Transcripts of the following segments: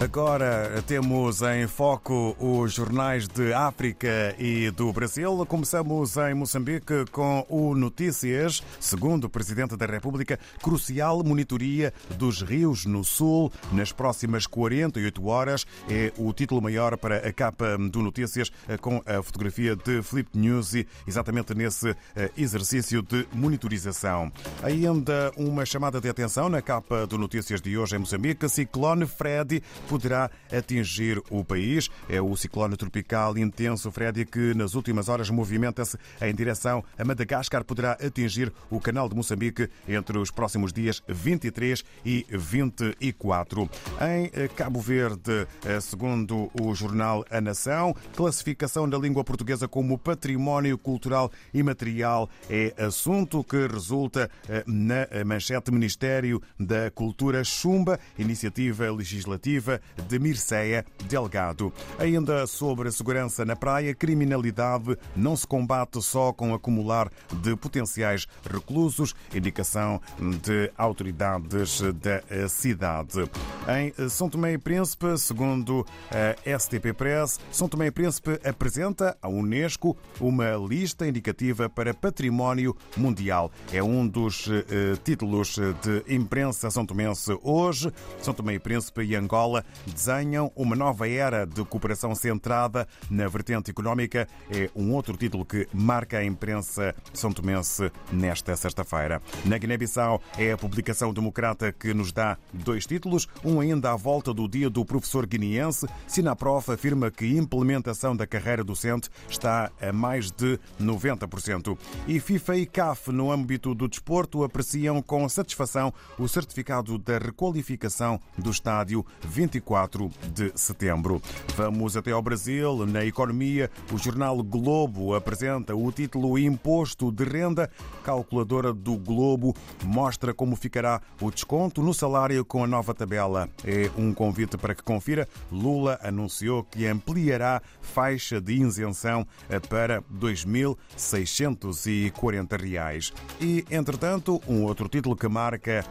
Agora temos em foco os jornais de África e do Brasil. Começamos em Moçambique com o Notícias. Segundo o Presidente da República, crucial monitoria dos rios no Sul nas próximas 48 horas. É o título maior para a capa do Notícias com a fotografia de Felipe Nuzzi, exatamente nesse eh, exercício de monitorização. Ainda uma chamada de atenção na capa do Notícias de hoje em Moçambique. Ciclone Freddy poderá atingir o país. É o ciclone tropical intenso Freddy que nas últimas horas movimenta-se em direção a Madagascar. Poderá atingir o canal de Moçambique entre os próximos dias 23 e 24. Em eh, Cabo Verde, eh, segundo o jornal A Nação, classificação da língua portuguesa como património cultural imaterial é assunto que resulta eh, na manchete Ministério da Cultura Chumba, iniciativa legislativa de Mirceia Delgado. Ainda sobre a segurança na praia, criminalidade não se combate só com acumular de potenciais reclusos, indicação de autoridades da cidade. Em São Tomé e Príncipe, segundo a STP Press, São Tomé e Príncipe apresenta à Unesco uma lista indicativa para património mundial. É um dos eh, títulos de imprensa são tomense hoje. São Tomé e Príncipe e Angola desenham uma nova era de cooperação centrada na vertente económica. É um outro título que marca a imprensa são tomense nesta sexta-feira. Na Guiné-Bissau é a publicação democrata que nos dá dois títulos, um ainda à volta do dia do professor guineense. Sinaprof afirma que a implementação da carreira docente está a mais de 90%. E FIFA e CAF, no âmbito do desporto, apreciam com satisfação o certificado da requalificação do estádio 24 24 de setembro. Vamos até ao Brasil. Na economia, o jornal Globo apresenta o título Imposto de Renda. Calculadora do Globo mostra como ficará o desconto no salário com a nova tabela. É um convite para que confira. Lula anunciou que ampliará faixa de isenção para 2.640 reais. E, entretanto, um outro título que marca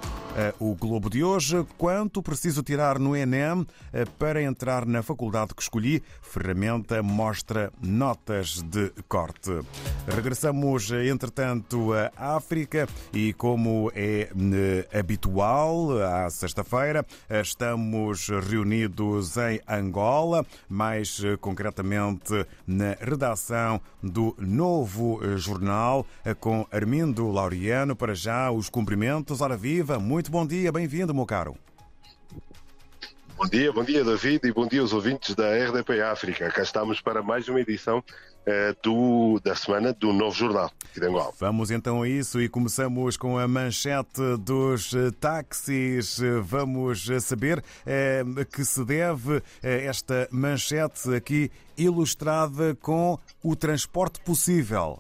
uh, o Globo de hoje: quanto preciso tirar no Enem eh, para entrar na faculdade que escolhi. Ferramenta mostra notas de corte. Regressamos, eh, entretanto, à África e, como é eh, habitual, à sexta-feira, estamos reunidos em Angola, mais concretamente na redação do novo jornal, com Armindo Laureano. Para já, os cumprimentos. Ora viva, muito bom dia, bem-vindo, meu caro. Bom dia, bom dia David e bom dia aos ouvintes da RDP África. Cá estamos para mais uma edição eh, do, da semana do Novo Jornal de Angola. Vamos então a isso e começamos com a manchete dos eh, táxis. Vamos eh, saber que se deve esta manchete aqui ilustrada com o transporte possível.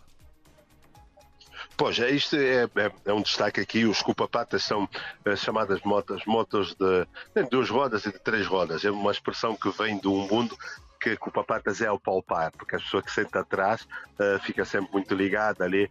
Pois, é, isto é, é, é, um destaque aqui. Os cupapatas são as chamadas motos, motos de, de duas rodas e de três rodas. É uma expressão que vem de um mundo que cupapatas é o palpar, porque a pessoa que senta atrás uh, fica sempre muito ligada ali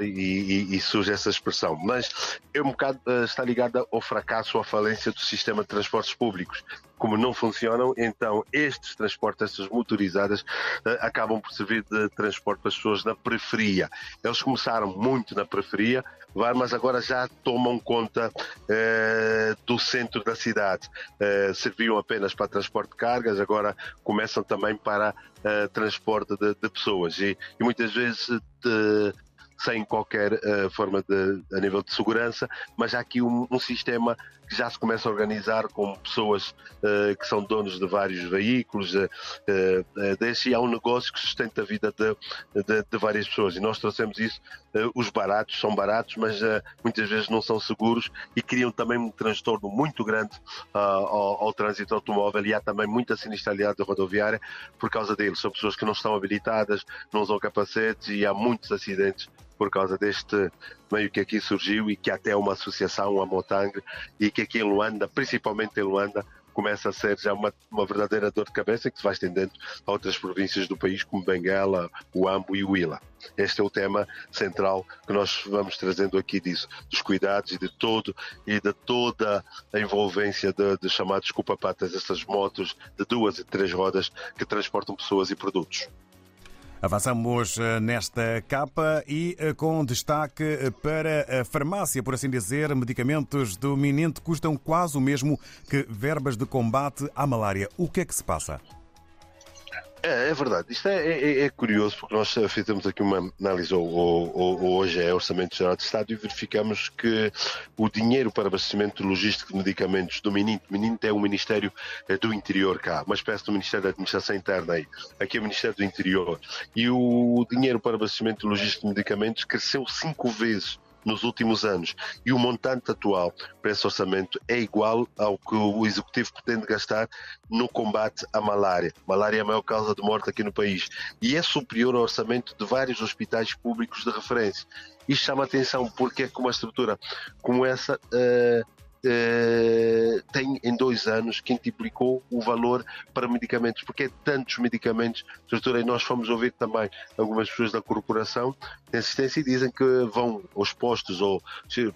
e, e, e, surge essa expressão. Mas é um bocado uh, está ligada ao fracasso à falência do sistema de transportes públicos como não funcionam, então estes transportes, estas motorizadas, eh, acabam por servir de transporte para as pessoas na periferia. Eles começaram muito na periferia, mas agora já tomam conta eh, do centro da cidade. Eh, serviam apenas para transporte de cargas, agora começam também para transporte de, de pessoas e, e, muitas vezes de, sem qualquer uh, forma de, a nível de segurança, mas há aqui um, um, sistema que já se começa a organizar com pessoas uh, que são donos de vários veículos, uh, uh, desse, e há um negócio que sustenta a vida de, de, de várias pessoas. E nós trouxemos isso, os baratos são baratos, mas muitas vezes não são seguros e criam também um transtorno muito grande ao, ao, trânsito automóvel e há também muita sinistralidade rodoviária por causa deles. São pessoas que não estão habilitadas, não usam capacetes e há muitos acidentes por causa deste meio que aqui surgiu e que até uma associação, a Motang, e que aqui em Luanda, principalmente em Luanda, começa a ser já uma, uma verdadeira dor de cabeça que se vai estendendo a outras províncias do país, como Benguela, o Ambo e o Ila. Este é o tema central que nós vamos trazendo aqui disso, dos cuidados e de todo e de toda a envolvência de, de chamados culpa-patas, essas motos de duas e três rodas que transportam pessoas e produtos. Avançamos eh, nesta capa e eh, com destaque eh, para a farmácia, por assim dizer, medicamentos do Minente custam quase o mesmo que verbas de combate à malária. O que é que se passa? É, é verdade. Isto é, é, é, curioso porque nós fizemos aqui uma análise ou, ou, hoje é Orçamento Geral de Estado e verificamos que o dinheiro para abastecimento logístico de medicamentos do MININT, MININT é o Ministério eh, do Interior cá, uma espécie do Ministério da Administração Interna aí, aqui é o Ministério do Interior, e o dinheiro para abastecimento logístico de medicamentos cresceu cinco vezes nos últimos anos. E o montante atual para esse orçamento é igual ao que o Executivo pretende gastar no combate à malária. Malária é a maior causa de morte aqui no país. E é superior ao orçamento de vários hospitais públicos de referência. Isto chama atenção porque é que uma estrutura como essa uh, uh, tem em dois anos quintuplicou o valor para medicamentos, porque é tantos medicamentos, doutora, e nós fomos ouvir também algumas pessoas da corporação de assistência e dizem que vão aos postos ou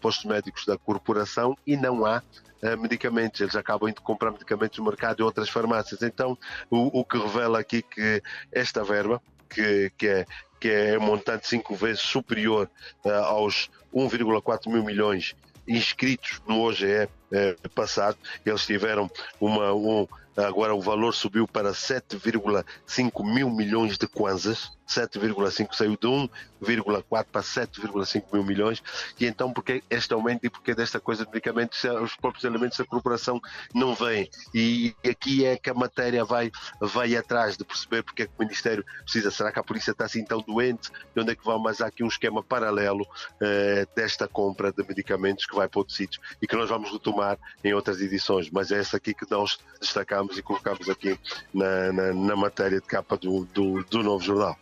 postos médicos da corporação e não há uh, medicamentos, eles acabam de comprar medicamentos no mercado e outras farmácias. Então, o, o que revela aqui que esta verba, que, que é que é um montante cinco vezes superior uh, aos 1,4 mil milhões inscritos no OGE eh, passado, eles tiveram uma, um, agora o valor subiu para 7,5 mil milhões de kwanzas, 7,5 saiu de 1,4 para 7,5 mil milhões. E então, porque este aumento e porque desta coisa de medicamentos, os próprios elementos da corporação não vêm. E aqui é que a matéria vai, vai atrás de perceber porque é que o Ministério precisa. Será que a polícia está assim tão doente? De onde é que vai? Mas há aqui um esquema paralelo eh, desta compra de medicamentos que vai para outros sítios e que nós vamos retomar em outras edições. Mas é essa aqui que nós destacamos e colocamos aqui na, na, na matéria de capa do, do, do novo jornal.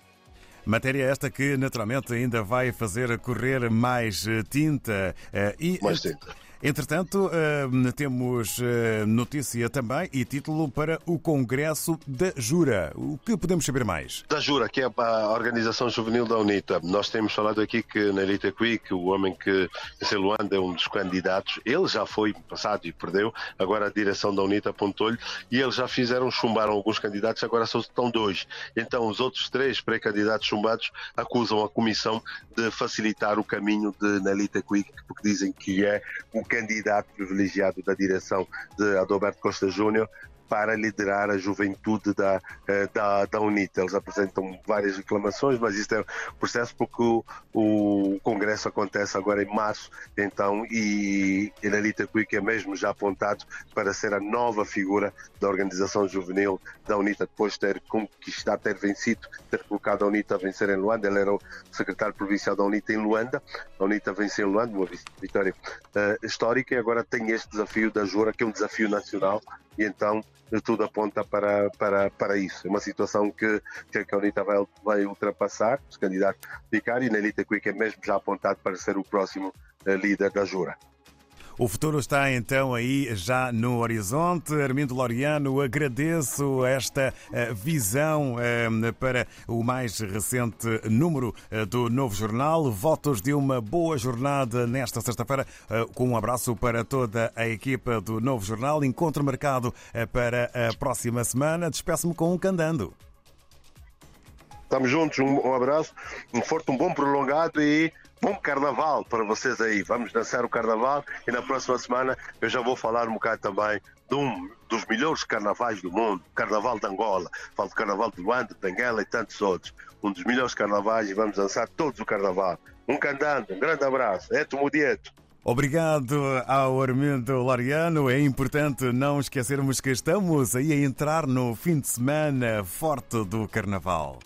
Matéria esta que naturalmente ainda vai fazer correr mais eh, tinta. Eh, e, mais tinta. Entretanto, eh, temos notícia também e título para o Congresso da Jura. O que podemos saber mais? Da Jura, que é a organização juvenil da UNITA. Nós temos falado aqui que na Elite Quick, o homem que em Luanda é um dos candidatos, ele já foi passado e perdeu, agora a direção da UNITA apontou-lhe e eles já fizeram, chumbaram alguns candidatos, agora só estão dois. Então os outros três pré-candidatos chumbados acusam a Comissão de facilitar o caminho de Nelita Quick, porque dizem que é o candidato privilegiado da direção de Adalberto Costa Júnior para liderar a juventude da, eh, da, da UNITA. Eles apresentam várias reclamações, mas isto é um processo porque o, o Congresso acontece agora em março, então, e Enalita Quick é mesmo já apontado para ser a nova figura da organização juvenil da UNITA, depois de ter conquistado, ter vencido, ter colocado a UNITA a vencer em Luanda. Ele era o secretário provincial da UNITA em Luanda. A UNITA venceu em Luanda, uma vitória uh, histórica, e agora tem este desafio da Jura, que é um desafio nacional, e então tudo aponta para, para, para isso. É uma situação que, que a UNITA vai, vai ultrapassar, os candidatos ficar, e Nelita Quick é mesmo já apontado para ser o próximo eh, líder da Jura. O futuro está então aí já no horizonte. Armindo Loriano, agradeço esta eh, visão eh, para o mais recente número eh, do novo jornal. Votos de uma boa jornada nesta sexta-feira, com um abraço para toda a equipa do novo jornal. Encontro marcado para a próxima semana. Despeço-me com um candando. Estamos juntos, um abraço, um forte, um bom prolongado e bom carnaval para vocês aí. Vamos dançar o carnaval e na próxima semana eu já vou falar um bocado também de um dos melhores carnavais do mundo, Carnaval de Angola. Falo do Carnaval de Luanda, de Benguela e tantos outros. Um dos melhores carnavais e vamos dançar todos o carnaval. Um cantante, um grande abraço. Eto Mudieto. Obrigado ao Armindo Loriano. É importante não esquecermos que estamos aí a entrar no fim de semana forte do Carnaval.